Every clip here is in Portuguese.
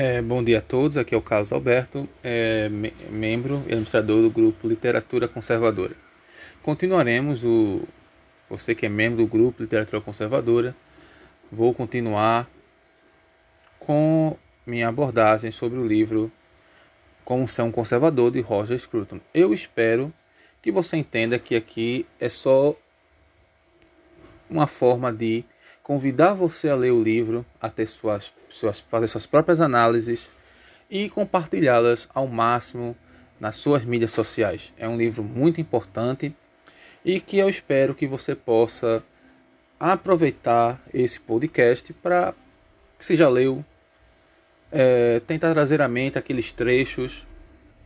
É, bom dia a todos, aqui é o Carlos Alberto, é, me membro e administrador do grupo Literatura Conservadora. Continuaremos o. Você que é membro do grupo Literatura Conservadora, vou continuar com minha abordagem sobre o livro Como Ser um Conservador de Roger Scruton. Eu espero que você entenda que aqui é só uma forma de convidar você a ler o livro, a ter suas, suas, fazer suas próprias análises e compartilhá-las ao máximo nas suas mídias sociais. É um livro muito importante e que eu espero que você possa aproveitar esse podcast para, se já leu, é, tentar trazer à mente aqueles trechos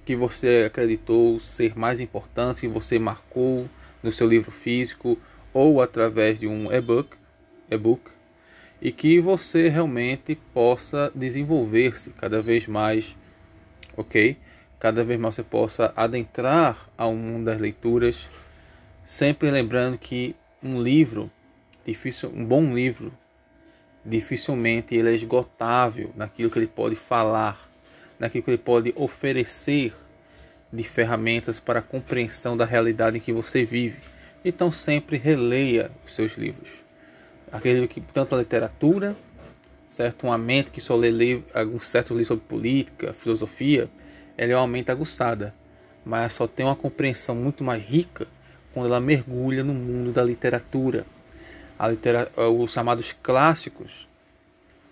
que você acreditou ser mais importantes, que você marcou no seu livro físico ou através de um e-book e-book e que você realmente possa desenvolver-se cada vez mais, ok? Cada vez mais você possa adentrar ao mundo das leituras, sempre lembrando que um livro, difícil, um bom livro, dificilmente ele é esgotável naquilo que ele pode falar, naquilo que ele pode oferecer de ferramentas para a compreensão da realidade em que você vive. Então sempre releia os seus livros aquele que tanto a literatura, certo, uma mente que só lê alguns certos livros sobre política, filosofia, ela é uma mente aguçada, mas só tem uma compreensão muito mais rica quando ela mergulha no mundo da literatura. A litera os chamados clássicos,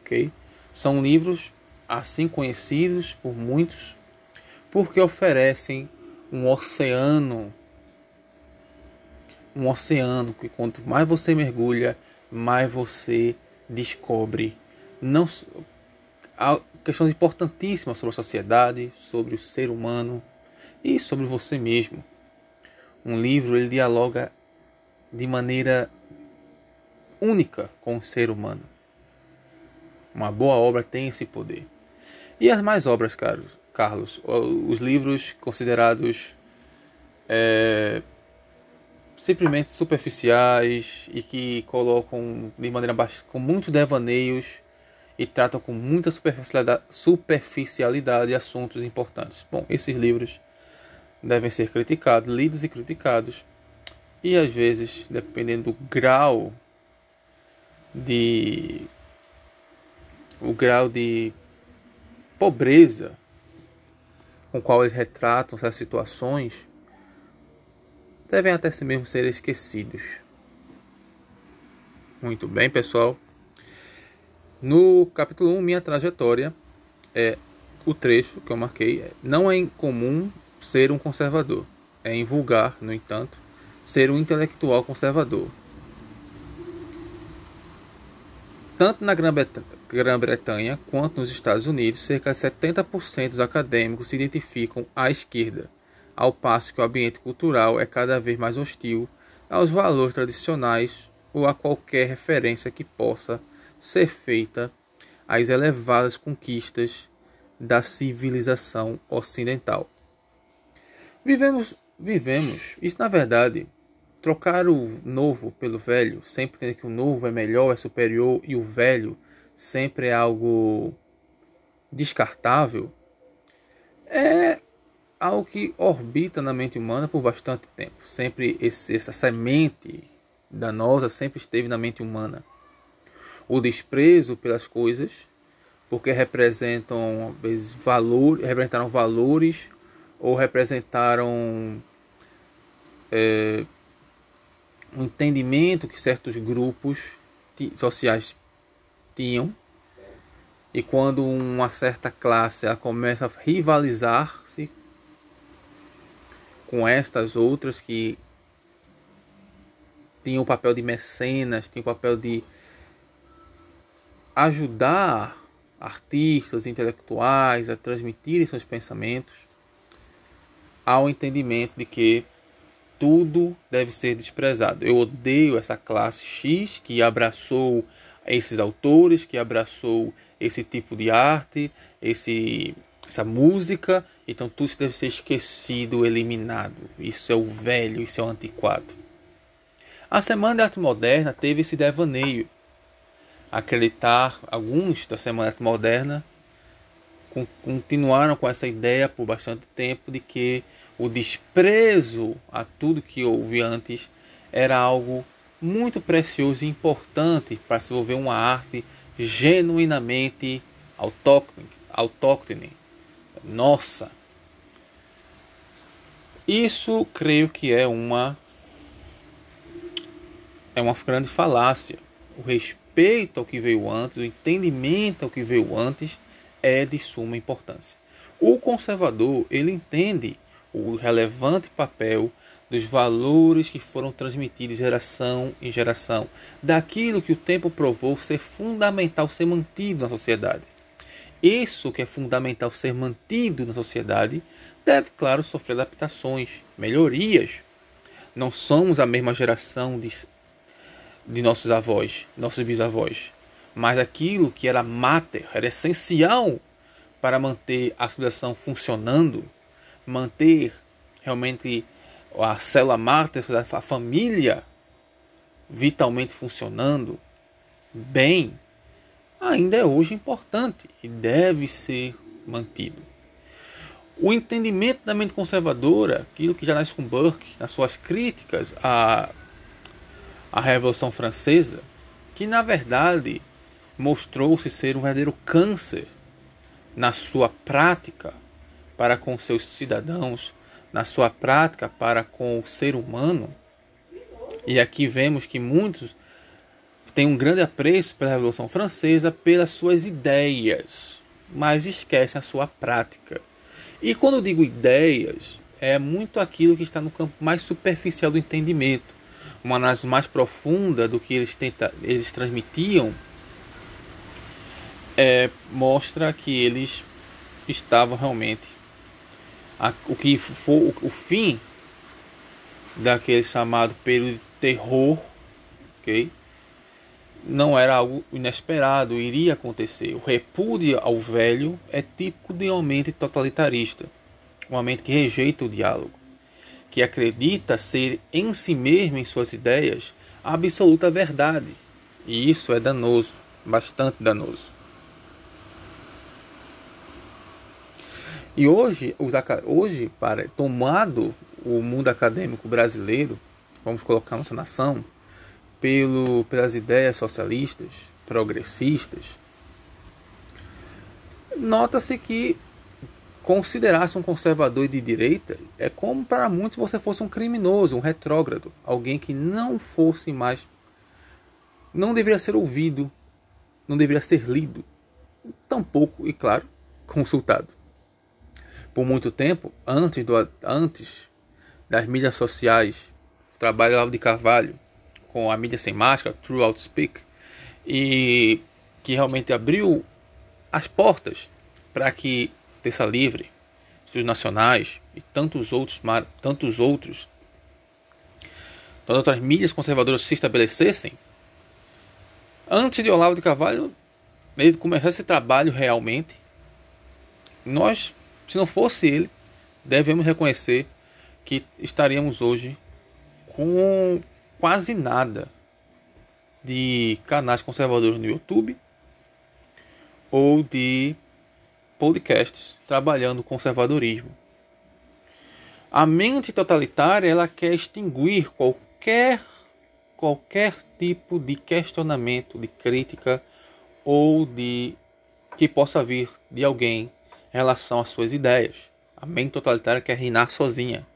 ok? São livros assim conhecidos por muitos, porque oferecem um oceano, um oceano que quanto mais você mergulha, mais você descobre não questões importantíssimas sobre a sociedade, sobre o ser humano e sobre você mesmo. Um livro ele dialoga de maneira única com o ser humano. Uma boa obra tem esse poder. E as mais obras, Carlos, Carlos os livros considerados é, simplesmente superficiais e que colocam de maneira com muitos devaneios e tratam com muita superficialidade, superficialidade assuntos importantes. Bom, esses livros devem ser criticados, lidos e criticados, e às vezes, dependendo do grau de o grau de pobreza com qual eles retratam essas situações, devem até mesmo ser esquecidos. Muito bem, pessoal. No capítulo 1, minha trajetória, é o trecho que eu marquei. Não é incomum ser um conservador. É invulgar, no entanto, ser um intelectual Tanto na Grã-Bretanha quanto nos Estados Unidos, cerca de 70% dos acadêmicos se identificam à esquerda ao passo que o ambiente cultural é cada vez mais hostil aos valores tradicionais ou a qualquer referência que possa ser feita às elevadas conquistas da civilização ocidental. Vivemos, vivemos, isso na verdade, trocar o novo pelo velho, sempre tendo que o novo é melhor, é superior e o velho sempre é algo descartável, é algo que orbita na mente humana por bastante tempo. Sempre esse, essa semente danosa sempre esteve na mente humana. O desprezo pelas coisas, porque representam às vezes valor, representaram valores ou representaram é, um entendimento que certos grupos sociais tinham e quando uma certa classe começa a rivalizar-se com estas outras que tinham o papel de mecenas, tinham o papel de ajudar artistas, intelectuais a transmitirem seus pensamentos ao entendimento de que tudo deve ser desprezado. Eu odeio essa classe X que abraçou esses autores, que abraçou esse tipo de arte, esse essa música, então tudo deve ser esquecido, eliminado. Isso é o velho, isso é o antiquado. A Semana de Arte Moderna teve esse devaneio. Acreditar, alguns da Semana de Arte Moderna continuaram com essa ideia por bastante tempo de que o desprezo a tudo que houve antes era algo muito precioso e importante para se desenvolver uma arte genuinamente autóctone, autóctone. Nossa! Isso creio que é uma é uma grande falácia. O respeito ao que veio antes, o entendimento ao que veio antes é de suma importância. O conservador, ele entende o relevante papel dos valores que foram transmitidos geração em geração, daquilo que o tempo provou ser fundamental ser mantido na sociedade. Isso que é fundamental ser mantido na sociedade deve, claro, sofrer adaptações, melhorias. Não somos a mesma geração de, de nossos avós, nossos bisavós, mas aquilo que era mater, era essencial para manter a civilização funcionando, manter realmente a célula máter, a família vitalmente funcionando bem, ainda é hoje importante e deve ser mantido. O entendimento da mente conservadora, aquilo que já nasce com Burke, nas suas críticas à, à Revolução Francesa, que na verdade mostrou-se ser um verdadeiro câncer na sua prática para com seus cidadãos, na sua prática para com o ser humano. E aqui vemos que muitos têm um grande apreço pela Revolução Francesa, pelas suas ideias, mas esquecem a sua prática. E quando eu digo ideias, é muito aquilo que está no campo mais superficial do entendimento, uma análise mais profunda do que eles, tenta, eles transmitiam, é, mostra que eles estavam realmente a, o que for o, o, fim daquele chamado período de terror, ok? Não era algo inesperado, iria acontecer. O repúdio ao velho é típico de uma mente totalitarista, uma mente que rejeita o diálogo, que acredita ser em si mesmo, em suas ideias, a absoluta verdade. E isso é danoso, bastante danoso. E hoje, hoje para tomado o mundo acadêmico brasileiro, vamos colocar nossa nação, pelo, pelas ideias socialistas, progressistas, nota-se que considerar-se um conservador de direita é como para muitos você fosse um criminoso, um retrógrado, alguém que não fosse mais, não deveria ser ouvido, não deveria ser lido, tampouco, e claro, consultado. Por muito tempo, antes, do, antes das mídias sociais, trabalho de Carvalho com a mídia sem máscara, True Outspeak, e que realmente abriu as portas para que Terça Livre, os nacionais e tantos outros, tantos outros, tantas outras mídias conservadoras se estabelecessem, antes de Olavo de Carvalho ele começar esse trabalho realmente, nós se não fosse ele, devemos reconhecer que estaríamos hoje com quase nada de canais conservadores no YouTube ou de podcasts trabalhando conservadorismo. A mente totalitária ela quer extinguir qualquer qualquer tipo de questionamento, de crítica ou de que possa vir de alguém em relação às suas ideias. A mente totalitária quer reinar sozinha,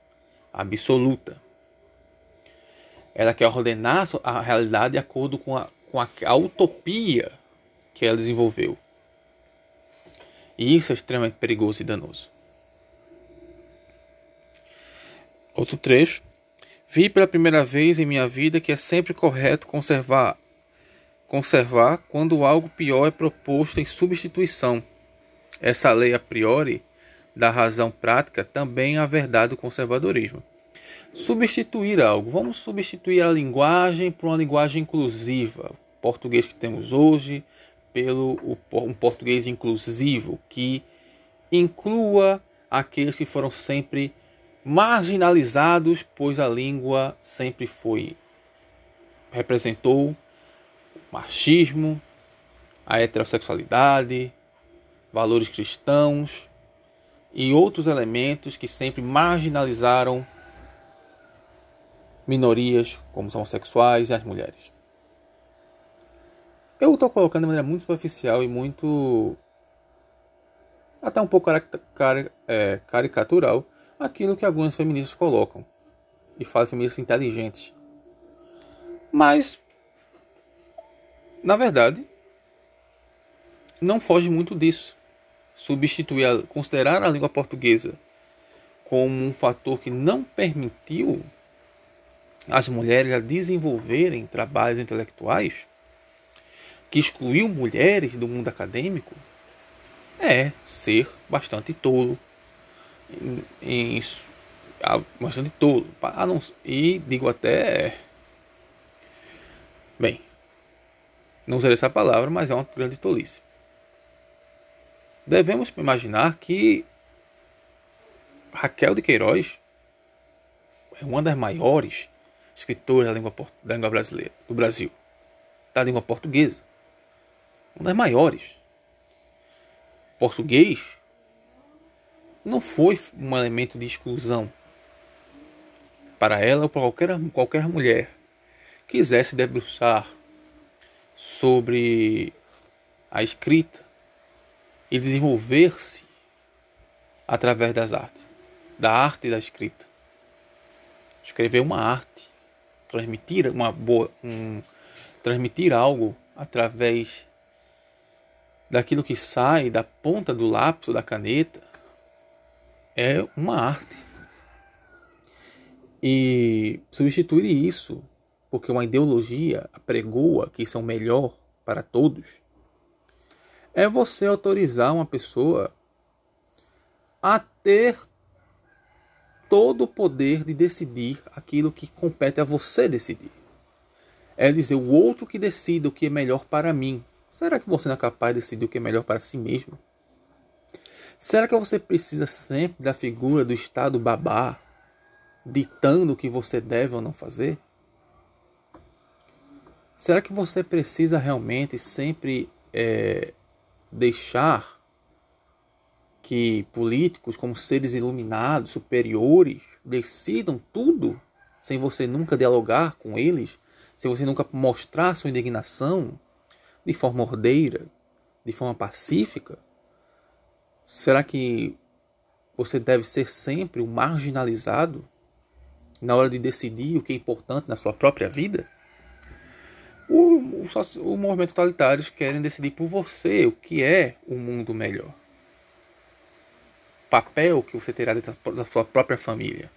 absoluta. Ela quer ordenar a realidade de acordo com a, com a, a utopia que ela desenvolveu. E isso é extremamente perigoso e danoso. Outro trecho. Vi pela primeira vez em minha vida que é sempre correto conservar conservar quando algo pior é proposto em substituição essa lei a priori da razão prática também é a verdade do conservadorismo. Substituir algo. Vamos substituir a linguagem por uma linguagem inclusiva. O português que temos hoje pelo um português inclusivo que inclua aqueles que foram sempre marginalizados, pois a língua sempre foi representou machismo, a heterossexualidade, valores cristãos e outros elementos que sempre marginalizaram minorias como os homossexuais e as mulheres. Eu estou colocando de maneira muito superficial e muito. até um pouco é, caricatural aquilo que algumas feministas colocam e fazem feministas inteligentes. Mas, na verdade, não foge muito disso. Substituir, a, considerar a língua portuguesa como um fator que não permitiu as mulheres a desenvolverem trabalhos intelectuais, que excluiu mulheres do mundo acadêmico, é ser bastante tolo. Em, em, bastante tolo. E digo até. Bem, não usarei essa palavra, mas é uma grande tolice. Devemos imaginar que Raquel de Queiroz é uma das maiores escritoras da língua, da língua brasileira, do Brasil, da língua portuguesa. Uma das maiores. Português não foi um elemento de exclusão para ela ou para qualquer, qualquer mulher que quisesse debruçar sobre a escrita e desenvolver-se através das artes, da arte da escrita. Escrever uma arte, transmitir uma boa, um, transmitir algo através daquilo que sai da ponta do lápis, da caneta, é uma arte. E substituir isso, porque uma ideologia apregoa que isso é o melhor para todos, é você autorizar uma pessoa a ter todo o poder de decidir aquilo que compete a você decidir. É dizer, o outro que decida o que é melhor para mim. Será que você não é capaz de decidir o que é melhor para si mesmo? Será que você precisa sempre da figura do Estado babá, ditando o que você deve ou não fazer? Será que você precisa realmente sempre é, deixar que políticos, como seres iluminados, superiores, decidam tudo sem você nunca dialogar com eles, sem você nunca mostrar sua indignação de forma ordeira, de forma pacífica? Será que você deve ser sempre o marginalizado na hora de decidir o que é importante na sua própria vida? O, o, o movimento totalitário querem decidir por você o que é o um mundo melhor. Papel que você terá dentro da sua própria família.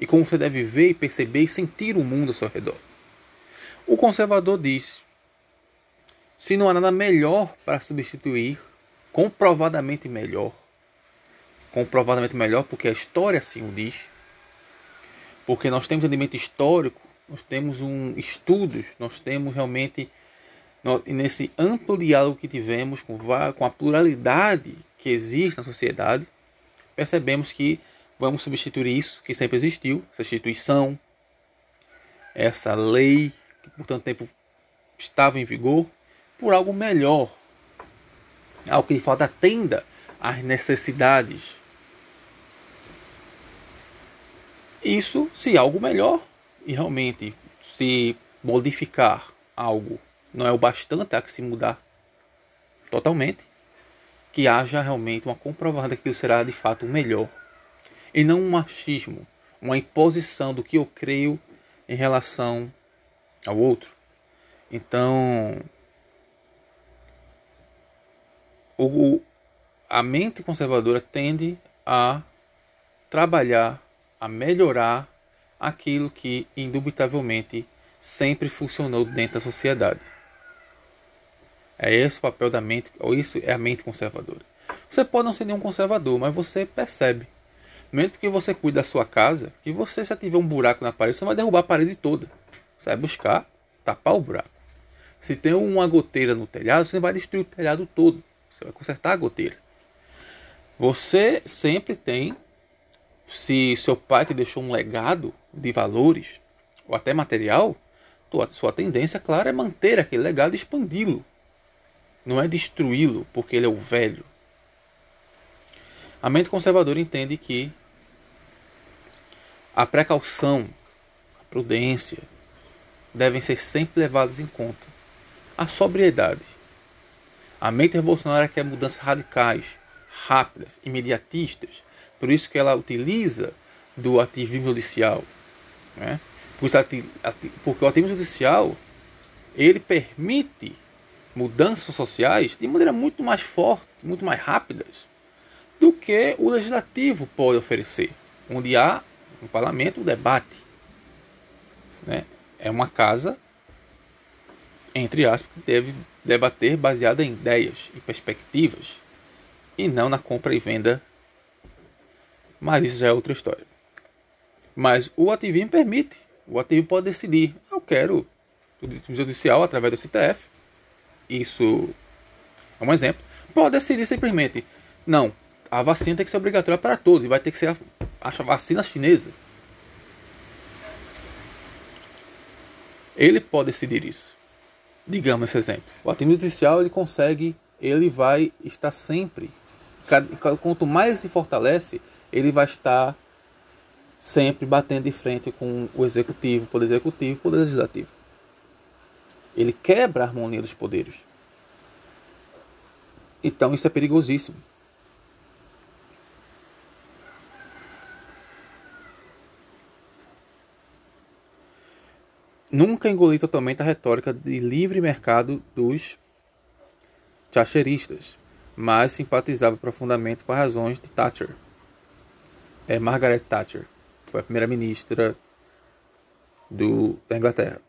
E como você deve ver, perceber e sentir o mundo ao seu redor. O conservador diz: se não há nada melhor para substituir, comprovadamente melhor, comprovadamente melhor porque a história assim o diz, porque nós temos entendimento histórico nós temos um estudos, nós temos realmente nesse amplo diálogo que tivemos com, com a pluralidade que existe na sociedade, percebemos que vamos substituir isso que sempre existiu, essa instituição, essa lei que por tanto tempo estava em vigor, por algo melhor, algo que de fato atenda às necessidades. Isso se algo melhor e realmente se modificar algo não é o bastante a que se mudar totalmente, que haja realmente uma comprovada que será de fato o melhor. E não um machismo, uma imposição do que eu creio em relação ao outro. Então, o, a mente conservadora tende a trabalhar, a melhorar aquilo que indubitavelmente sempre funcionou dentro da sociedade. É esse o papel da mente, ou isso é a mente conservadora. Você pode não ser nenhum conservador, mas você percebe, mesmo que você cuide da sua casa, que você se tiver um buraco na parede, você vai derrubar a parede toda. Você vai buscar tapar o buraco. Se tem uma goteira no telhado, você vai destruir o telhado todo. Você vai consertar a goteira. Você sempre tem se seu pai te deixou um legado de valores ou até material, sua tendência, claro, é manter aquele legado e expandi-lo. Não é destruí-lo porque ele é o velho. A mente conservadora entende que a precaução, a prudência devem ser sempre levadas em conta. A sobriedade. A mente revolucionária quer mudanças radicais, rápidas, imediatistas. Por isso que ela utiliza do ativismo judicial. Né? Porque o ativismo judicial ele permite mudanças sociais de maneira muito mais forte, muito mais rápidas do que o legislativo pode oferecer, onde há no parlamento o debate. Né? É uma casa, entre aspas, que deve debater baseada em ideias e perspectivas e não na compra e venda. Mas isso já é outra história. Mas o ativismo permite. O ativismo pode decidir. Eu quero o judicial através do CTF. Isso é um exemplo. Pode decidir simplesmente. Não, a vacina tem que ser obrigatória para todos e vai ter que ser a, a vacina chinesa. Ele pode decidir isso. Digamos esse exemplo. O ativismo judicial ele consegue, ele vai estar sempre. Quanto mais se fortalece, ele vai estar sempre batendo de frente com o executivo, poder executivo, poder legislativo. Ele quebra a harmonia dos poderes. Então isso é perigosíssimo. Nunca engoli totalmente a retórica de livre mercado dos thatcheristas, mas simpatizava profundamente com as razões de Thatcher. É Margaret Thatcher, foi a primeira-ministra da Inglaterra.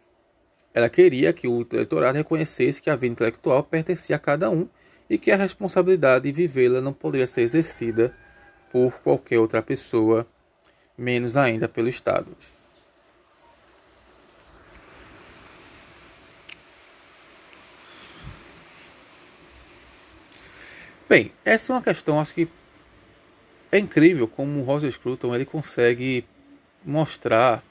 Ela queria que o eleitorado reconhecesse que a vida intelectual pertencia a cada um e que a responsabilidade de vivê-la não poderia ser exercida por qualquer outra pessoa, menos ainda pelo Estado. Bem, essa é uma questão, acho que é incrível como o Roger Scruton ele consegue mostrar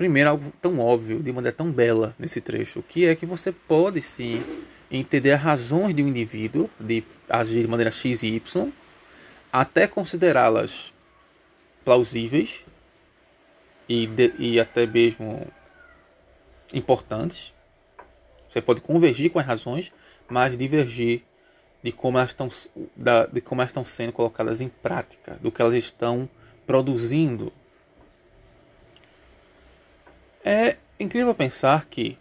primeiro algo tão óbvio, de maneira tão bela nesse trecho, que é que você pode sim entender as razões de um indivíduo de agir de maneira X e Y, até considerá-las plausíveis e, de, e até mesmo importantes. Você pode convergir com as razões, mas divergir de como elas estão, de como elas estão sendo colocadas em prática, do que elas estão produzindo. É incrível pensar que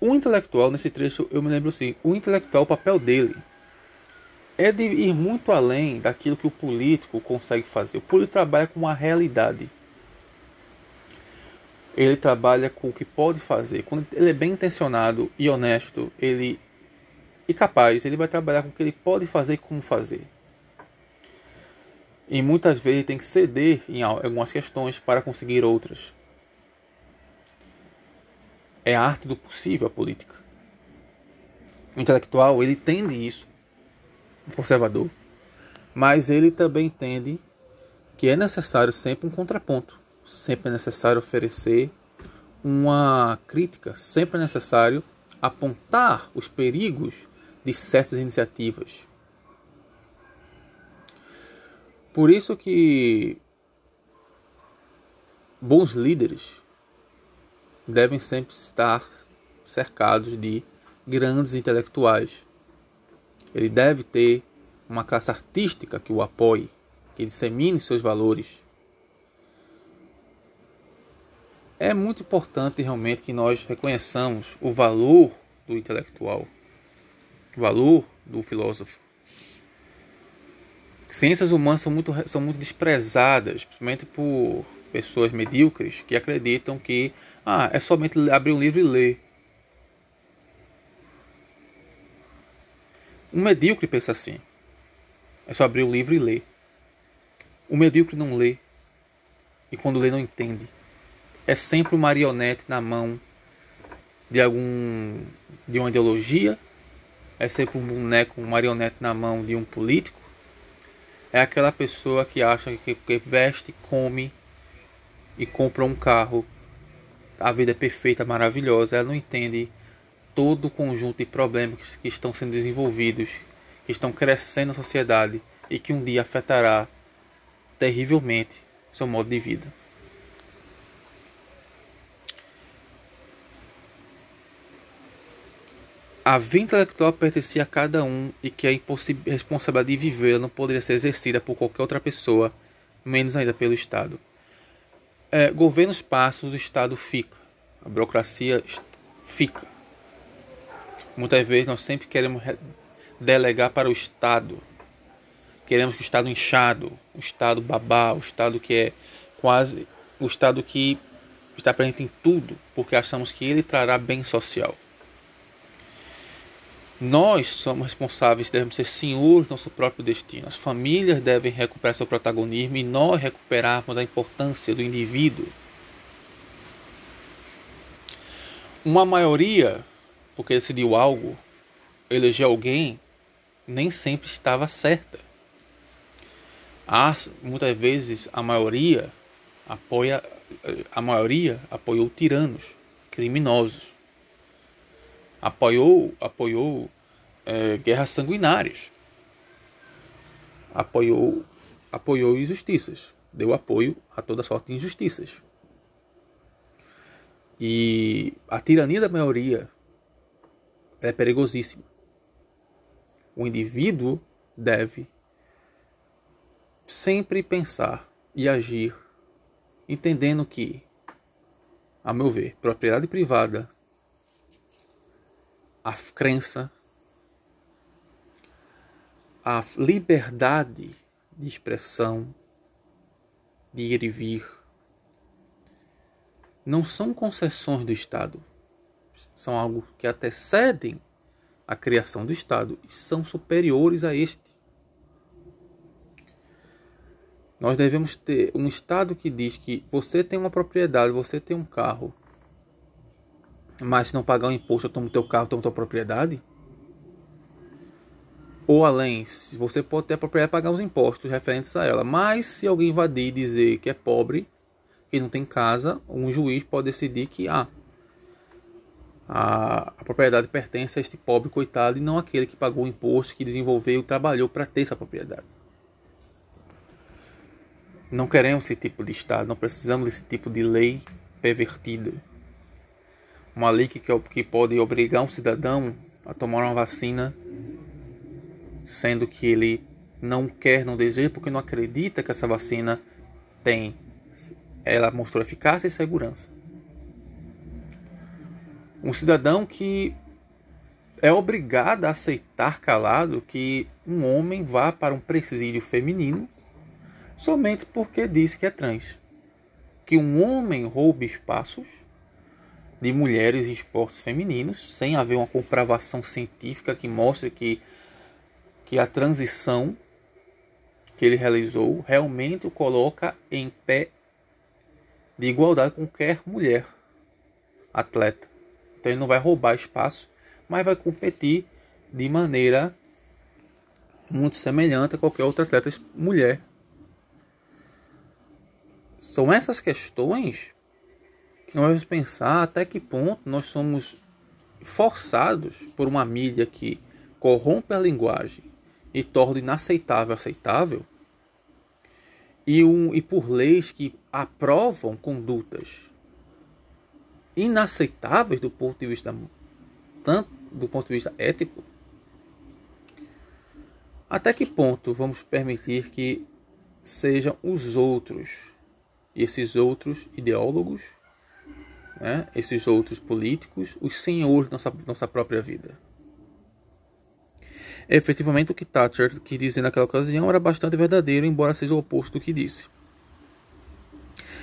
o intelectual, nesse trecho eu me lembro assim, o intelectual, o papel dele é de ir muito além daquilo que o político consegue fazer. O político trabalha com a realidade. Ele trabalha com o que pode fazer. Quando ele é bem intencionado e honesto, ele e capaz, ele vai trabalhar com o que ele pode fazer e como fazer. E muitas vezes tem que ceder em algumas questões para conseguir outras. É a arte do possível a política. O intelectual, ele entende isso, o conservador, mas ele também entende que é necessário sempre um contraponto, sempre é necessário oferecer uma crítica, sempre é necessário apontar os perigos de certas iniciativas. Por isso que bons líderes devem sempre estar cercados de grandes intelectuais. Ele deve ter uma classe artística que o apoie, que dissemine seus valores. É muito importante realmente que nós reconheçamos o valor do intelectual valor do filósofo. Ciências humanas são muito, são muito desprezadas, principalmente por pessoas medíocres que acreditam que ah, é somente abrir um livro e ler. Um medíocre pensa assim. É só abrir o livro e ler. O medíocre não lê. E quando lê não entende. É sempre um marionete na mão de algum de uma ideologia é sempre um boneco, um marionete na mão de um político, é aquela pessoa que acha que, que veste, come e compra um carro, a vida é perfeita, maravilhosa, ela não entende todo o conjunto de problemas que estão sendo desenvolvidos, que estão crescendo na sociedade e que um dia afetará terrivelmente seu modo de vida. A vida intelectual pertencia a cada um e que a responsabilidade de viver não poderia ser exercida por qualquer outra pessoa, menos ainda pelo Estado. É, governos passam, o Estado fica. A burocracia fica. Muitas vezes nós sempre queremos delegar para o Estado. Queremos que o Estado inchado, o Estado babá, o Estado que é quase o Estado que está presente em tudo, porque achamos que ele trará bem social. Nós somos responsáveis, devemos ser senhores do nosso próprio destino. As famílias devem recuperar seu protagonismo e nós recuperarmos a importância do indivíduo. Uma maioria, porque decidiu algo, eleger alguém, nem sempre estava certa. Há, muitas vezes a maioria apoia a maioria apoiou tiranos, criminosos apoiou, apoiou é, guerras sanguinárias, apoiou, apoiou injustiças, deu apoio a toda sorte de injustiças. E a tirania da maioria é perigosíssima. O indivíduo deve sempre pensar e agir entendendo que, a meu ver, propriedade privada a crença, a liberdade de expressão, de ir e vir, não são concessões do Estado, são algo que antecedem a criação do Estado e são superiores a este. Nós devemos ter um Estado que diz que você tem uma propriedade, você tem um carro, mas se não pagar o imposto, eu tomo teu carro, tomo tua propriedade? Ou além, você pode ter a propriedade pagar os impostos referentes a ela, mas se alguém invadir e dizer que é pobre, que não tem casa, um juiz pode decidir que ah, a, a propriedade pertence a este pobre coitado e não aquele que pagou o imposto, que desenvolveu e trabalhou para ter essa propriedade. Não queremos esse tipo de Estado, não precisamos desse tipo de lei pervertida uma lei que, que pode obrigar um cidadão a tomar uma vacina, sendo que ele não quer, não deseja, porque não acredita que essa vacina tem, ela mostrou eficácia e segurança. Um cidadão que é obrigado a aceitar calado que um homem vá para um presídio feminino somente porque diz que é trans. Que um homem roube espaços de mulheres em esportes femininos, sem haver uma comprovação científica que mostre que, que a transição que ele realizou realmente o coloca em pé de igualdade com qualquer mulher atleta. Então ele não vai roubar espaço, mas vai competir de maneira muito semelhante a qualquer outra atleta mulher. São essas questões que nós vamos pensar até que ponto nós somos forçados por uma mídia que corrompe a linguagem e torna inaceitável aceitável e, um, e por leis que aprovam condutas inaceitáveis do ponto de vista tanto do ponto de vista ético até que ponto vamos permitir que sejam os outros esses outros ideólogos né, esses outros políticos, os senhores da nossa, nossa própria vida. Efetivamente, o que Thatcher quis dizer naquela ocasião era bastante verdadeiro, embora seja o oposto do que disse.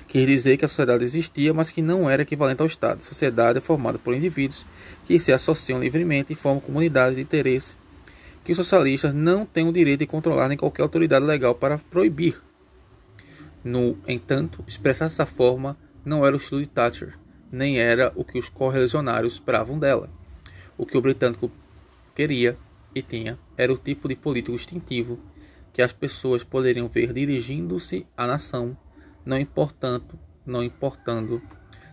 Quis dizer que a sociedade existia, mas que não era equivalente ao Estado. A sociedade é formada por indivíduos que se associam livremente e formam comunidades de interesse que os socialistas não têm o direito de controlar nem qualquer autoridade legal para proibir. No entanto, expressar dessa forma não era o estilo de Thatcher, nem era o que os correligionários esperavam dela. O que o britânico queria e tinha era o tipo de político instintivo que as pessoas poderiam ver dirigindo-se à nação, não importando, não importando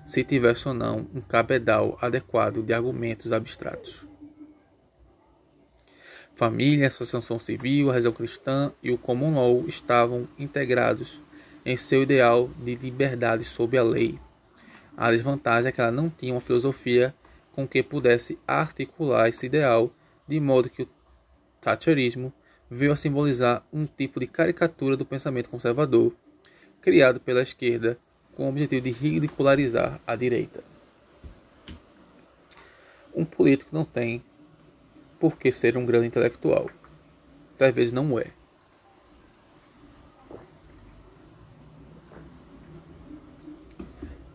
se tivesse ou não um cabedal adequado de argumentos abstratos. Família, associação civil, a razão cristã e o common law estavam integrados em seu ideal de liberdade sob a lei. A desvantagem é que ela não tinha uma filosofia com que pudesse articular esse ideal, de modo que o Thatcherismo veio a simbolizar um tipo de caricatura do pensamento conservador criado pela esquerda com o objetivo de ridicularizar a direita. Um político não tem por que ser um grande intelectual. Vezes não é.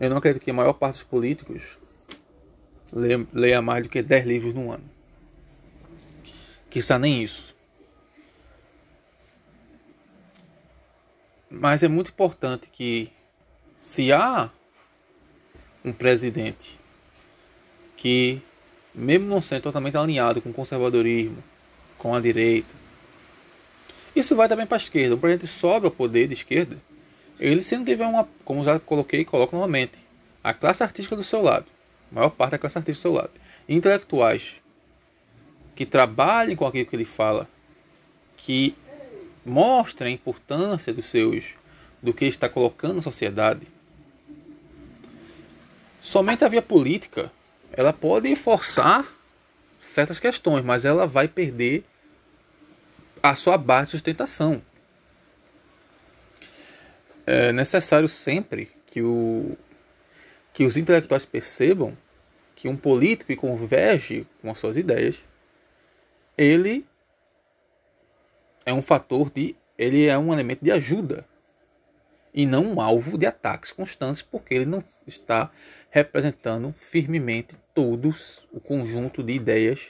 Eu não acredito que a maior parte dos políticos leia mais do que 10 livros no ano. Quizá nem isso. Mas é muito importante que se há um presidente que, mesmo não sendo totalmente alinhado com o conservadorismo, com a direita, isso vai também para a esquerda. O presidente sobe ao poder de esquerda, ele se não tiver uma, como já coloquei coloco novamente, a classe artística do seu lado, a maior parte da classe artística do seu lado, intelectuais que trabalhem com aquilo que ele fala, que mostrem a importância dos seus do que está colocando na sociedade, somente a via política ela pode forçar certas questões, mas ela vai perder a sua base de sustentação. É necessário sempre que, o, que os intelectuais percebam que um político que converge com as suas ideias, ele é um fator de, ele é um elemento de ajuda e não um alvo de ataques constantes, porque ele não está representando firmemente todos o conjunto de ideias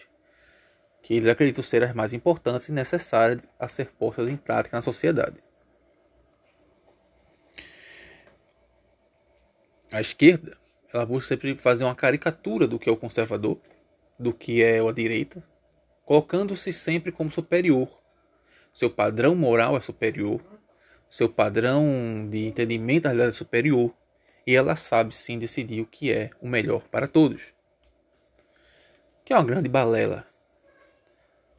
que eles acreditam ser as mais importantes e necessárias a ser postas em prática na sociedade. A esquerda, ela busca sempre fazer uma caricatura do que é o conservador, do que é a direita, colocando-se sempre como superior. Seu padrão moral é superior, seu padrão de entendimento da realidade é superior, e ela sabe sim decidir o que é o melhor para todos. Que é uma grande balela.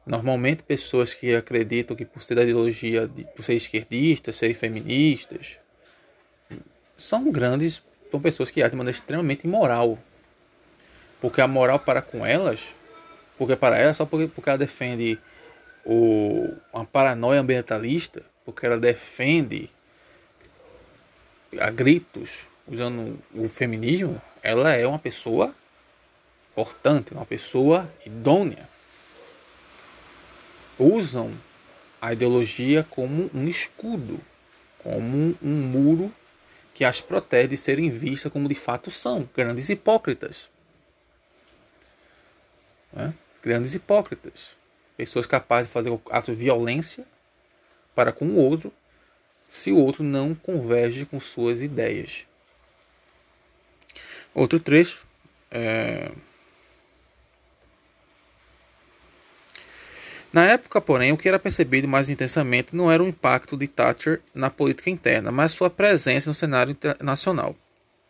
Normalmente pessoas que acreditam que por ser da ideologia, de, por ser esquerdistas, serem feministas, são grandes, são pessoas que agem de maneira extremamente imoral. Porque a moral para com elas, porque para elas, só porque, porque ela defende o, uma paranoia ambientalista, porque ela defende a gritos usando o feminismo, ela é uma pessoa importante, uma pessoa idônea. Usam a ideologia como um escudo, como um muro que as protege de serem vistas como de fato são, grandes hipócritas. Né? Grandes hipócritas. Pessoas capazes de fazer atos de violência para com o outro, se o outro não converge com suas ideias. Outro trecho é... Na época, porém, o que era percebido mais intensamente não era o impacto de Thatcher na política interna, mas sua presença no cenário internacional.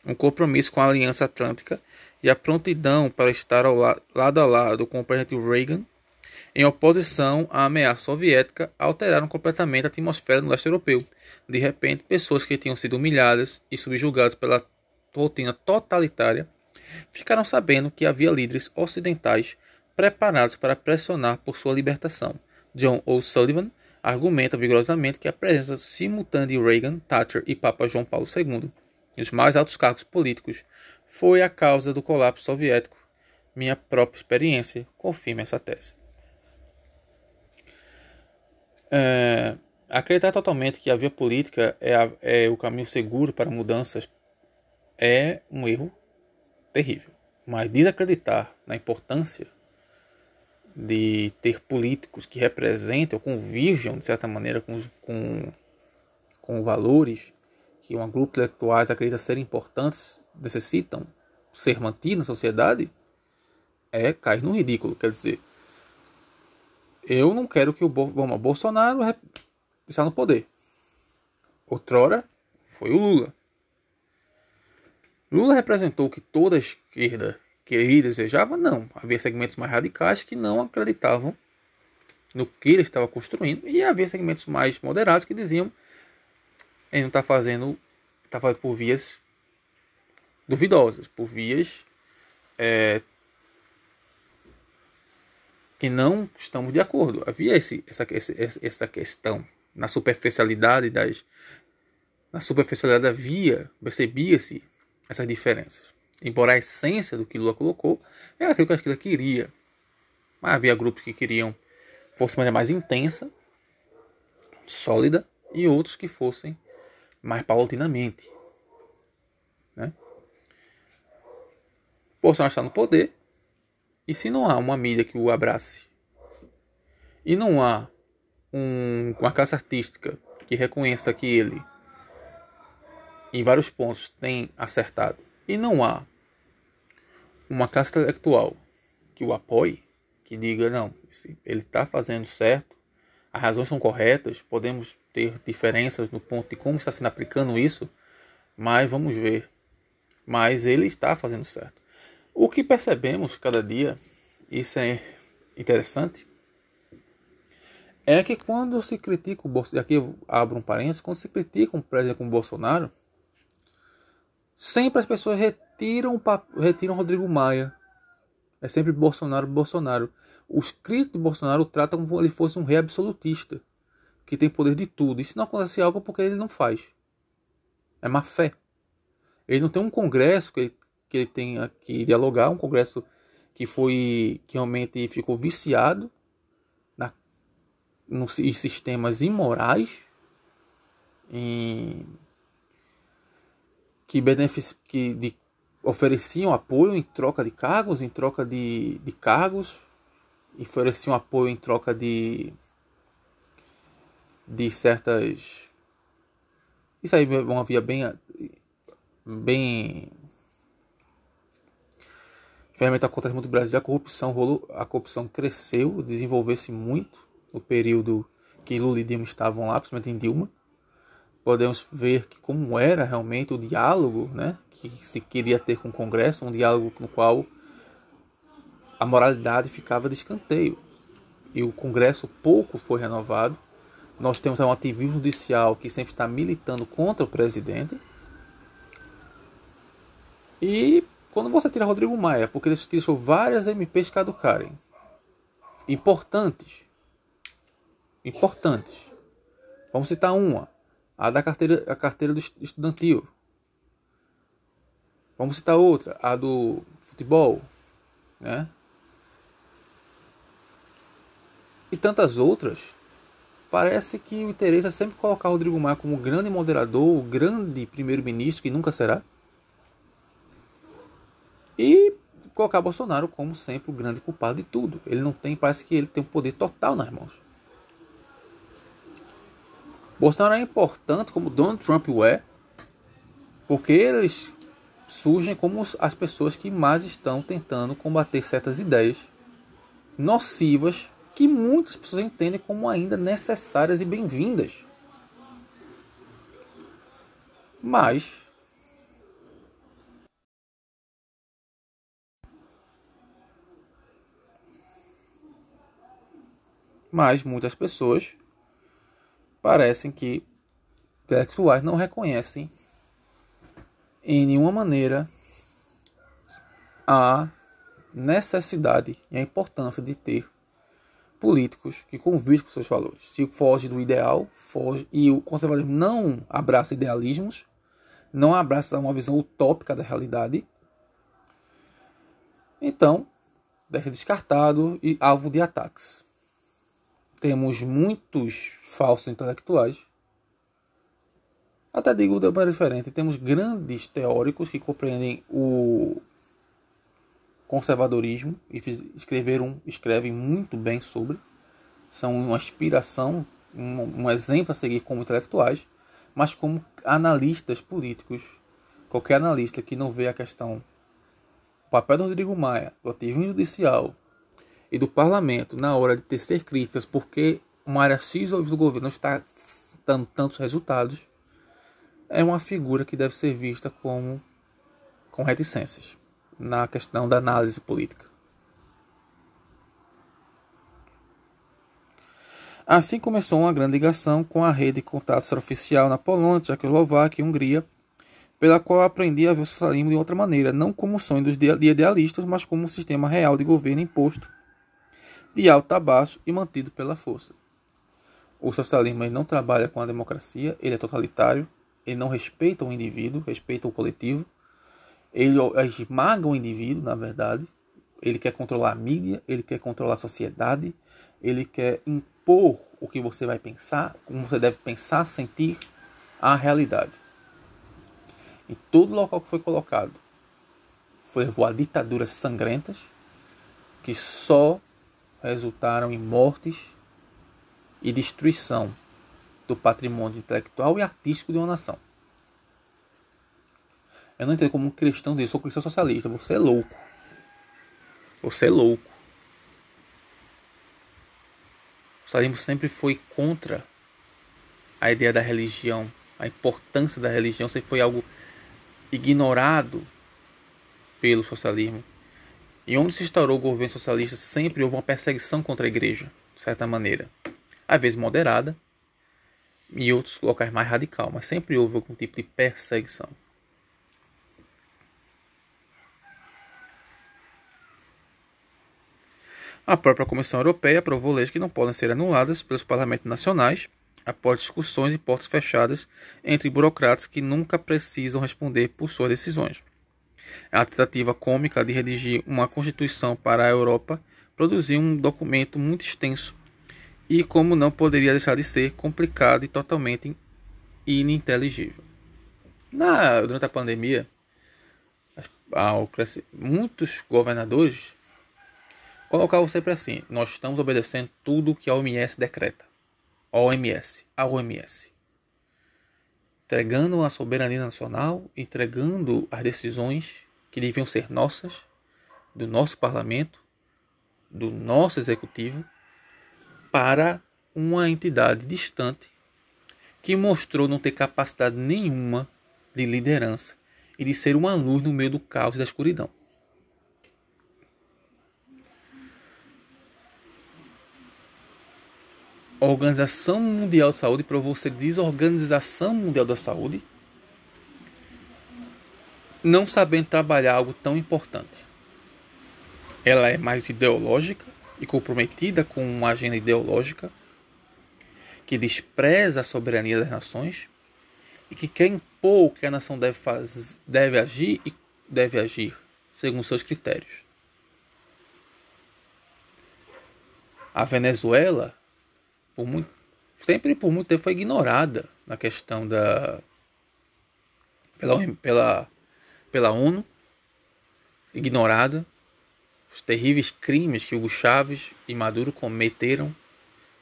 Um compromisso com a Aliança Atlântica e a prontidão para estar ao la lado a lado com o presidente Reagan, em oposição à ameaça soviética, alteraram completamente a atmosfera no leste europeu. De repente, pessoas que tinham sido humilhadas e subjugadas pela rotina totalitária, ficaram sabendo que havia líderes ocidentais preparados para pressionar por sua libertação. John O'Sullivan argumenta vigorosamente que a presença simultânea de Reagan, Thatcher e Papa João Paulo II nos mais altos cargos políticos foi a causa do colapso soviético. Minha própria experiência confirma essa tese. É, acreditar totalmente que a via política é, a, é o caminho seguro para mudanças é um erro terrível. Mas desacreditar na importância de ter políticos que representem ou convirjam, de certa maneira, com, com, com valores que um grupo de intelectuais acredita serem importantes, necessitam ser mantidos na sociedade, é cair no ridículo. Quer dizer, eu não quero que o Bolsonaro está no poder. Outrora foi o Lula. Lula representou o que toda a esquerda queria e desejava? Não. Havia segmentos mais radicais que não acreditavam no que ele estava construindo e havia segmentos mais moderados que diziam ele não está fazendo, está fazendo por vias duvidosas, por vias é, que não estamos de acordo. Havia esse, essa, essa questão na superficialidade das na superficialidade havia percebia-se essas diferenças. Embora a essência do que Lula colocou era aquilo que a esquerda queria, mas havia grupos que queriam fosse maneira mais intensa, sólida, e outros que fossem mais paulatinamente. Né? Bolsonaro está no poder, e se não há uma mídia que o abrace, e não há um, uma classe artística que reconheça que ele, em vários pontos, tem acertado, e não há uma classe intelectual que o apoie, que diga, não, ele está fazendo certo, as razões são corretas, podemos ter diferenças no ponto de como está sendo aplicando isso, mas vamos ver. Mas ele está fazendo certo. O que percebemos cada dia, isso é interessante, é que quando se critica o Bolsonaro, aqui eu abro um parênteses, quando se critica um presidente como Bolsonaro, sempre as pessoas retiram, retiram Rodrigo Maia. É sempre Bolsonaro, Bolsonaro. Os críticos de Bolsonaro tratam como se ele fosse um rei absolutista, que tem poder de tudo. E se não acontece algo, é porque ele não faz. É má fé. Ele não tem um congresso que ele, que ele tenha que dialogar, um congresso que foi que realmente ficou viciado na, nos, em sistemas imorais, em, que, benefici, que de, ofereciam apoio em troca de cargos, em troca de, de cargos, ofereciam apoio em troca de de certas isso aí uma via bem bem ferramenta acontece muito no Brasil a corrupção rolou a corrupção cresceu desenvolveu-se muito no período que Lula e Dilma estavam lá principalmente em Dilma podemos ver que como era realmente o diálogo né que se queria ter com o Congresso um diálogo no qual a moralidade ficava de escanteio. E o Congresso pouco foi renovado. Nós temos um ativismo judicial que sempre está militando contra o presidente. E quando você tira Rodrigo Maia, porque ele deixou várias MPs caducarem. Importantes. Importantes. Vamos citar uma. A da carteira, a carteira do estudantil. Vamos citar outra. A do futebol. Né? e tantas outras, parece que o interesse é sempre colocar Rodrigo Maia como grande moderador, o grande primeiro-ministro, que nunca será, e colocar Bolsonaro como sempre o grande culpado de tudo. Ele não tem, parece que ele tem um poder total nas mãos. Bolsonaro é importante como Donald Trump é, porque eles surgem como as pessoas que mais estão tentando combater certas ideias nocivas que muitas pessoas entendem como ainda necessárias e bem-vindas. Mas mas muitas pessoas parecem que intelectuais não reconhecem em nenhuma maneira a necessidade e a importância de ter políticos que convivem com seus valores. Se foge do ideal, foge e o conservadorismo não abraça idealismos, não abraça uma visão utópica da realidade, então deve ser descartado e alvo de ataques. Temos muitos falsos intelectuais, até digo de maneira diferente, temos grandes teóricos que compreendem o conservadorismo e escreveram, escrevem muito bem sobre. São uma inspiração, um, um exemplo a seguir como intelectuais, mas como analistas políticos. Qualquer analista que não vê a questão, o papel do Rodrigo Maia, do ativismo judicial e do parlamento na hora de tecer críticas porque uma área X ou do governo não está dando tantos resultados, é uma figura que deve ser vista como com reticências na questão da análise política. Assim começou uma grande ligação com a rede de contatos oficial na Polônia, Tchecoslováquia e Hungria, pela qual aprendi a ver o socialismo de outra maneira, não como sonho dos idealistas, mas como um sistema real de governo imposto, de alto a baixo e mantido pela força. O socialismo não trabalha com a democracia, ele é totalitário, ele não respeita o indivíduo, respeita o coletivo, ele esmaga o indivíduo, na verdade, ele quer controlar a mídia, ele quer controlar a sociedade, ele quer impor o que você vai pensar, como você deve pensar, sentir a realidade. Em todo local que foi colocado, foi a ditaduras sangrentas que só resultaram em mortes e destruição do patrimônio intelectual e artístico de uma nação. Eu não entendo como um cristão diz, sou cristão socialista, você é louco. Você é louco. socialismo sempre foi contra a ideia da religião, a importância da religião sempre foi algo ignorado pelo socialismo. E onde se instaurou o governo socialista, sempre houve uma perseguição contra a igreja, de certa maneira. Às vezes moderada, e outros locais mais radical, mas sempre houve algum tipo de perseguição. A própria Comissão Europeia aprovou leis que não podem ser anuladas pelos parlamentos nacionais após discussões em portas fechadas entre burocratas que nunca precisam responder por suas decisões. A tentativa cômica de redigir uma constituição para a Europa produziu um documento muito extenso e, como não poderia deixar de ser, complicado e totalmente ininteligível. Na, durante a pandemia, muitos governadores Colocar sempre assim: nós estamos obedecendo tudo que a OMS decreta. OMS, a OMS. Entregando a soberania nacional, entregando as decisões que deviam ser nossas, do nosso parlamento, do nosso executivo, para uma entidade distante que mostrou não ter capacidade nenhuma de liderança e de ser uma luz no meio do caos e da escuridão. A Organização Mundial da Saúde provou ser desorganização mundial da saúde, não sabendo trabalhar algo tão importante. Ela é mais ideológica e comprometida com uma agenda ideológica que despreza a soberania das nações e que quer impor o que a nação deve, fazer, deve agir e deve agir segundo seus critérios. A Venezuela por muito, sempre por muito tempo foi ignorada na questão da pela, pela, pela ONU, ignorada os terríveis crimes que Hugo Chávez e Maduro cometeram,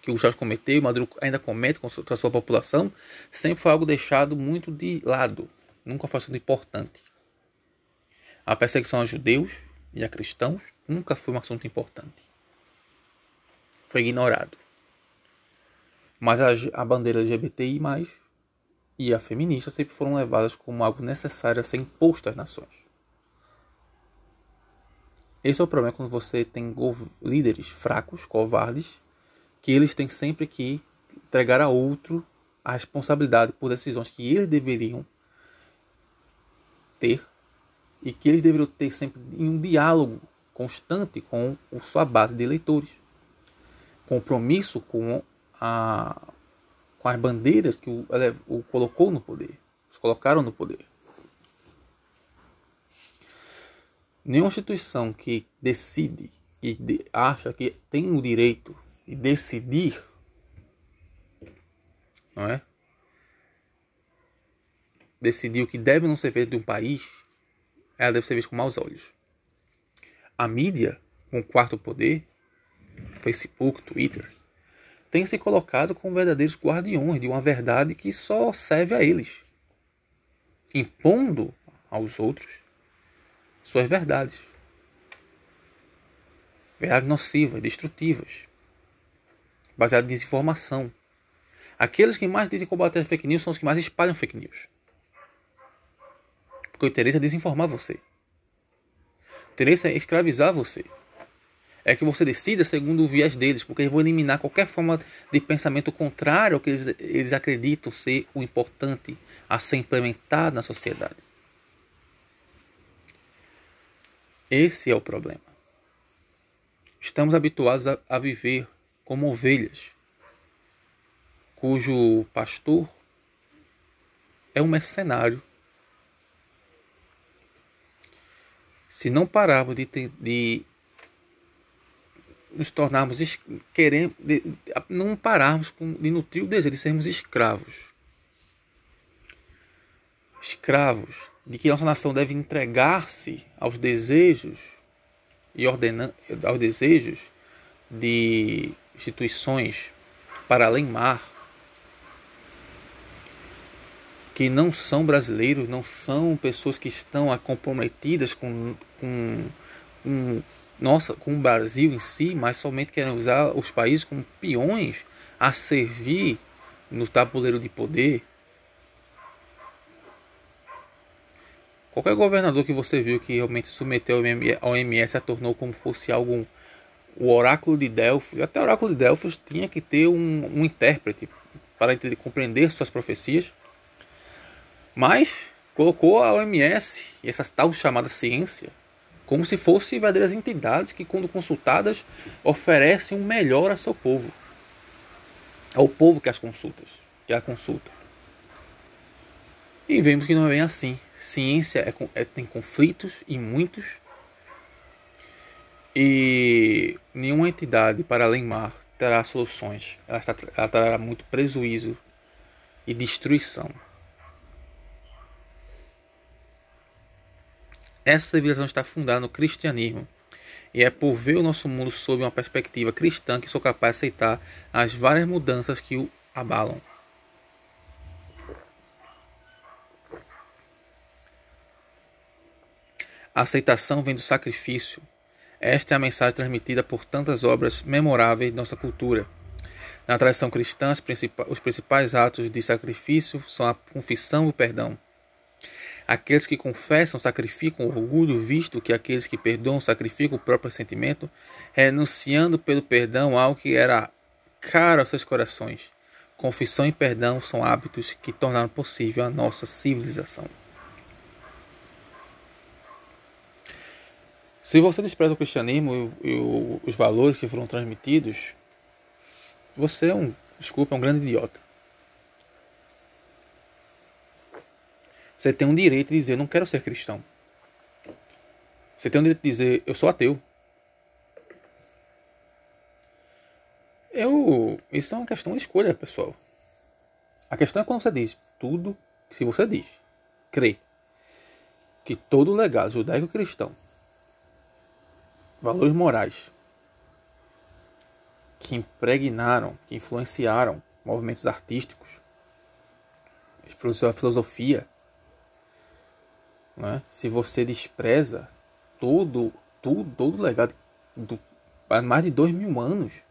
que Hugo Chávez cometeu e Maduro ainda comete contra a sua população, sempre foi algo deixado muito de lado, nunca foi assunto importante. A perseguição a judeus e a cristãos nunca foi um assunto importante. Foi ignorado. Mas a, a bandeira LGBTI+, e a feminista sempre foram levadas como algo necessário a ser imposto às nações. Esse é o problema quando você tem líderes fracos, covardes, que eles têm sempre que entregar a outro a responsabilidade por decisões que eles deveriam ter e que eles deveriam ter sempre em um diálogo constante com a sua base de eleitores. Compromisso com a, com as bandeiras que o, o colocou no poder, os colocaram no poder. Nenhuma instituição que decide e de, acha que tem o direito de decidir, não é? Decidir o que deve não ser feito de um país, ela deve ser vista com maus olhos. A mídia, com o quarto poder, Facebook, Twitter, têm se colocado como verdadeiros guardiões de uma verdade que só serve a eles, impondo aos outros suas verdades. Verdades nocivas, destrutivas, baseadas em desinformação. Aqueles que mais dizem combater fake news são os que mais espalham fake news. Porque o interesse é desinformar você. O interesse é escravizar você. É que você decida segundo o viés deles, porque eles vão eliminar qualquer forma de pensamento contrário ao que eles, eles acreditam ser o importante a ser implementado na sociedade. Esse é o problema. Estamos habituados a, a viver como ovelhas, cujo pastor é um mercenário. Se não pararmos de, de nos tornarmos querendo, de, não pararmos com, de nutrir o desejo de sermos escravos. Escravos de que nossa nação deve entregar-se aos desejos e ordenar aos desejos de instituições para além mar que não são brasileiros, não são pessoas que estão comprometidas com, com, com, nossa, com o Brasil em si, mas somente querem usar os países como peões a servir no tabuleiro de poder. Qualquer governador que você viu que realmente submeteu ao OMS a tornou como fosse algo o oráculo de Delfos, até o oráculo de Delfos tinha que ter um, um intérprete para entender, compreender suas profecias. Mas colocou a OMS e essa tal chamada ciência como se fossem verdadeiras entidades que, quando consultadas, oferecem o melhor a seu povo. Ao povo que as consultas, que a consulta. E vemos que não é bem assim. Ciência é, é, tem conflitos e muitos. E nenhuma entidade para além mar terá soluções. Ela, está, ela trará muito prejuízo e destruição. Essa civilização está fundada no cristianismo. E é por ver o nosso mundo sob uma perspectiva cristã que sou capaz de aceitar as várias mudanças que o abalam. A aceitação vem do sacrifício. Esta é a mensagem transmitida por tantas obras memoráveis de nossa cultura. Na tradição cristã, os principais atos de sacrifício são a confissão e o perdão. Aqueles que confessam sacrificam o orgulho, visto que aqueles que perdoam sacrificam o próprio sentimento, renunciando pelo perdão algo que era caro aos seus corações. Confissão e perdão são hábitos que tornaram possível a nossa civilização. Se você despreza o cristianismo e, os valores que foram transmitidos, você é um, desculpa, é um grande idiota. Você tem um direito de dizer, não quero ser cristão. Você tem um direito de dizer, eu sou ateu. Eu, isso é uma questão de escolha, pessoal. A questão é quando você diz tudo, se você diz, crê, que todo legado judaico-cristão, valores morais, que impregnaram, que influenciaram movimentos artísticos, a filosofia, né? Se você despreza todo, todo, todo o legado do, há mais de dois mil anos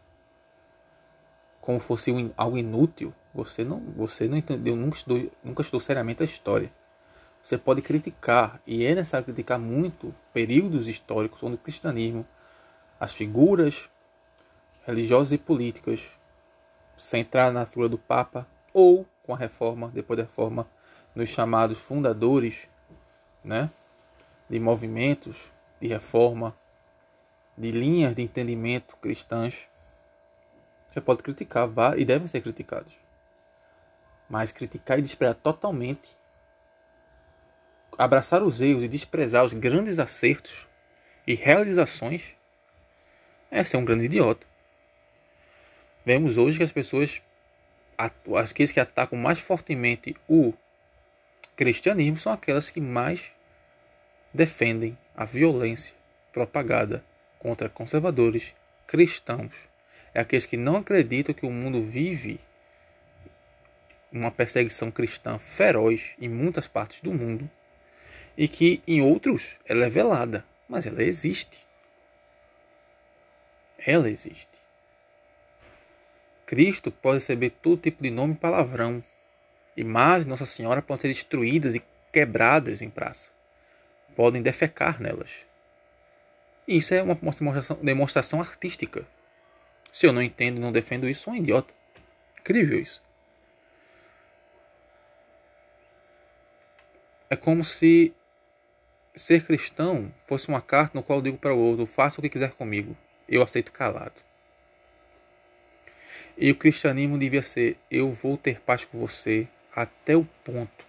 como fosse um, algo inútil, você não, você não entendeu, nunca estudou, nunca estudou seriamente a história. Você pode criticar, e é necessário criticar muito períodos históricos onde o cristianismo, as figuras religiosas e políticas, centrar na figura do Papa, ou com a reforma, depois da reforma, nos chamados fundadores né, de movimentos de reforma, de linhas de entendimento cristãs, você pode criticar e devem ser criticados. Mas criticar e desprezar totalmente, abraçar os erros e desprezar os grandes acertos e realizações, é ser um grande idiota. Vemos hoje que as pessoas, aqueles que atacam mais fortemente o cristianismo são aquelas que mais defendem a violência propagada contra conservadores cristãos. É aqueles que não acreditam que o mundo vive uma perseguição cristã feroz em muitas partes do mundo e que em outros ela é velada, mas ela existe. Ela existe. Cristo pode receber todo tipo de nome palavrão, Imagens de Nossa Senhora podem ser destruídas e quebradas em praça. podem defecar nelas. Isso é uma demonstração, demonstração artística. Se eu não entendo e não defendo isso, sou um idiota. Incrível isso. É como se ser cristão fosse uma carta no qual eu digo para o outro: faça o que quiser comigo, eu aceito calado. E o cristianismo devia ser: eu vou ter paz com você até o ponto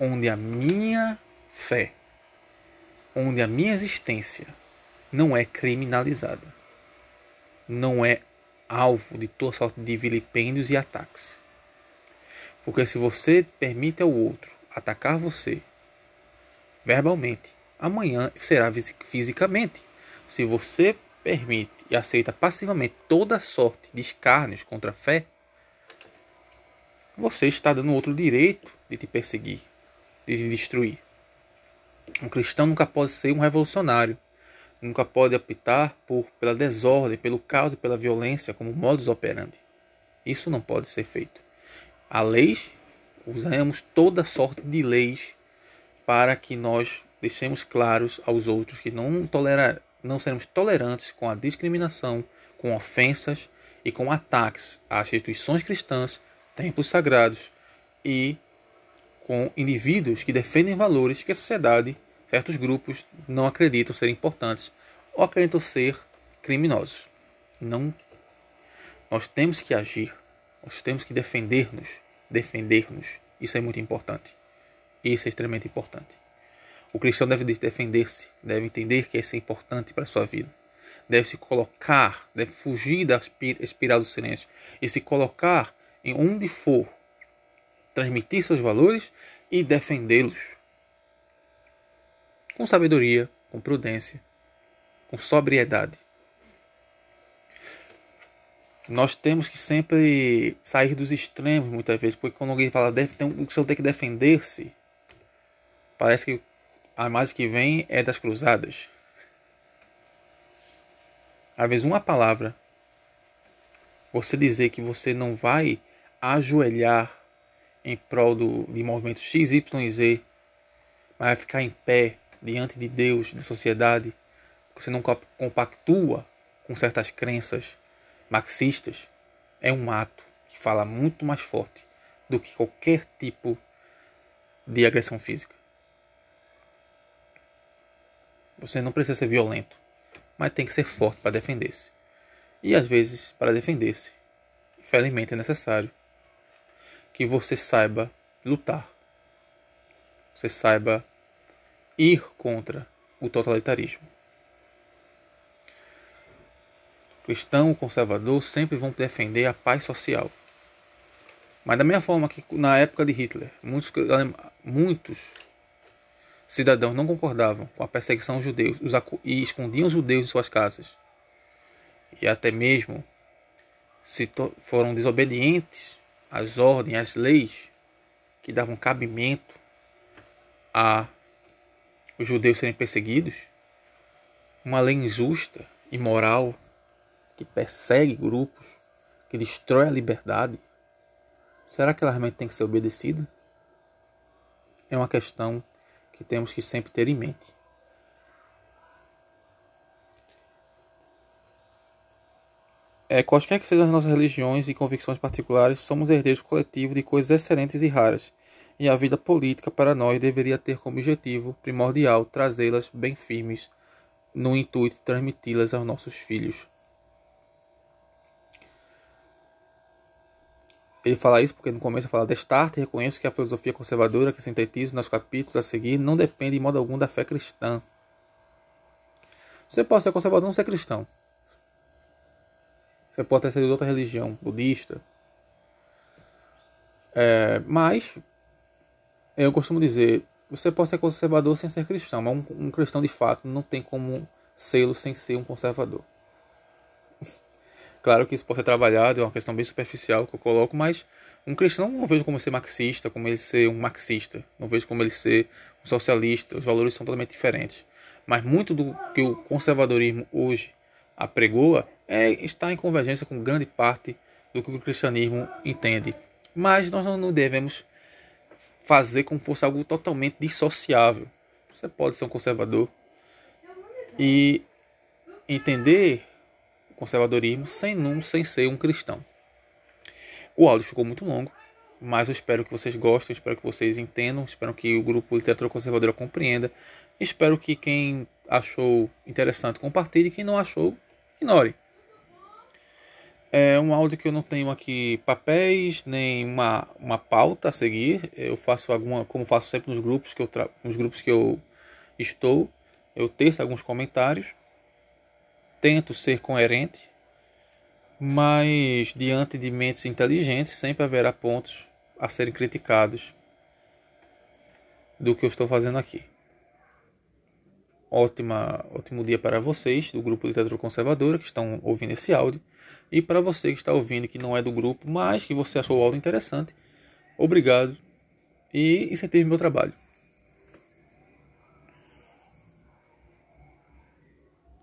onde a minha fé, onde a minha existência não é criminalizada, não é alvo de toda sorte de vilipêndios e ataques. Porque se você permite ao outro atacar você verbalmente, amanhã será fisicamente. Se você permite e aceita passivamente toda sorte de escárnios contra a fé, você está dando outro direito de te perseguir, de te destruir. Um cristão nunca pode ser um revolucionário, nunca pode optar por, pela desordem, pelo caos e pela violência como modus operandi. Isso não pode ser feito. A leis usamos toda sorte de leis para que nós deixemos claros aos outros que não, tolerar, não seremos tolerantes com a discriminação, com ofensas e com ataques às instituições cristãs, templos sagrados e com indivíduos que defendem valores que a sociedade, certos grupos, não acreditam ser importantes ou acreditam ser criminosos. Não, nós temos que agir, nós temos que defender-nos defender-nos. Isso é muito importante. Isso é extremamente importante. O cristão deve defender-se, deve entender que isso é importante para a sua vida. Deve se colocar, deve fugir da espiral do silêncio e se colocar em onde for, transmitir seus valores e defendê-los. Com sabedoria, com prudência, com sobriedade nós temos que sempre sair dos extremos muitas vezes, porque quando alguém fala deve ter, o senhor tem que defender-se, parece que a imagem que vem é das cruzadas. Às vezes uma palavra, você dizer que você não vai ajoelhar em prol do, de movimentos X, Y e Z, mas vai ficar em pé diante de Deus, da sociedade, você não compactua com certas crenças, marxistas é um ato que fala muito mais forte do que qualquer tipo de agressão física. Você não precisa ser violento, mas tem que ser forte para defender-se. E às vezes, para defender-se, infelizmente é necessário que você saiba lutar. Você saiba ir contra o totalitarismo. cristão, conservador, sempre vão defender a paz social. Mas da mesma forma que na época de Hitler, muitos, muitos cidadãos não concordavam com a perseguição aos judeus e escondiam os judeus em suas casas. E até mesmo se foram desobedientes às ordens, às leis que davam cabimento a os judeus serem perseguidos, uma lei injusta, imoral, que persegue grupos, que destrói a liberdade, será que ela realmente tem que ser obedecida? É uma questão que temos que sempre ter em mente. É, quaisquer que sejam as nossas religiões e convicções particulares, somos herdeiros coletivos de coisas excelentes e raras, e a vida política para nós deveria ter como objetivo primordial trazê-las bem firmes no intuito de transmiti-las aos nossos filhos. Ele fala isso porque no começo fala destarte reconheço que a filosofia conservadora que sintetizo nos capítulos a seguir não depende de modo algum da fé cristã. Você pode ser conservador e não ser cristão. Você pode ter sido de outra religião, budista. É, mas, eu costumo dizer, você pode ser conservador sem ser cristão, mas um, um cristão de fato não tem como sê-lo sem ser um conservador. Claro que isso pode ser trabalhado, é uma questão bem superficial que eu coloco, mas um cristão não vejo como ser marxista, como ele ser um marxista, não vejo como ele ser um socialista, os valores são totalmente diferentes. Mas muito do que o conservadorismo hoje apregoa é, está em convergência com grande parte do que o cristianismo entende. Mas nós não devemos fazer como fosse algo totalmente dissociável. você pode ser um conservador e entender o conservadorismo sem, não, sem ser um cristão. O áudio ficou muito longo, mas eu espero que vocês gostem, espero que vocês entendam, espero que o grupo Literatura Conservadora compreenda, espero que quem achou interessante compartilhe, quem não achou, ignore. É um áudio que eu não tenho aqui papéis, nem uma, uma pauta a seguir. Eu faço alguma, como faço sempre nos grupos que eu tra... nos grupos que eu estou, eu teço alguns comentários, tento ser coerente, mas diante de mentes inteligentes sempre haverá pontos a serem criticados do que eu estou fazendo aqui. Ótima, ótimo dia para vocês do grupo Literatura Conservadora que estão ouvindo esse áudio. E para você que está ouvindo que não é do grupo, mas que você achou o áudio interessante, obrigado e incentive meu trabalho.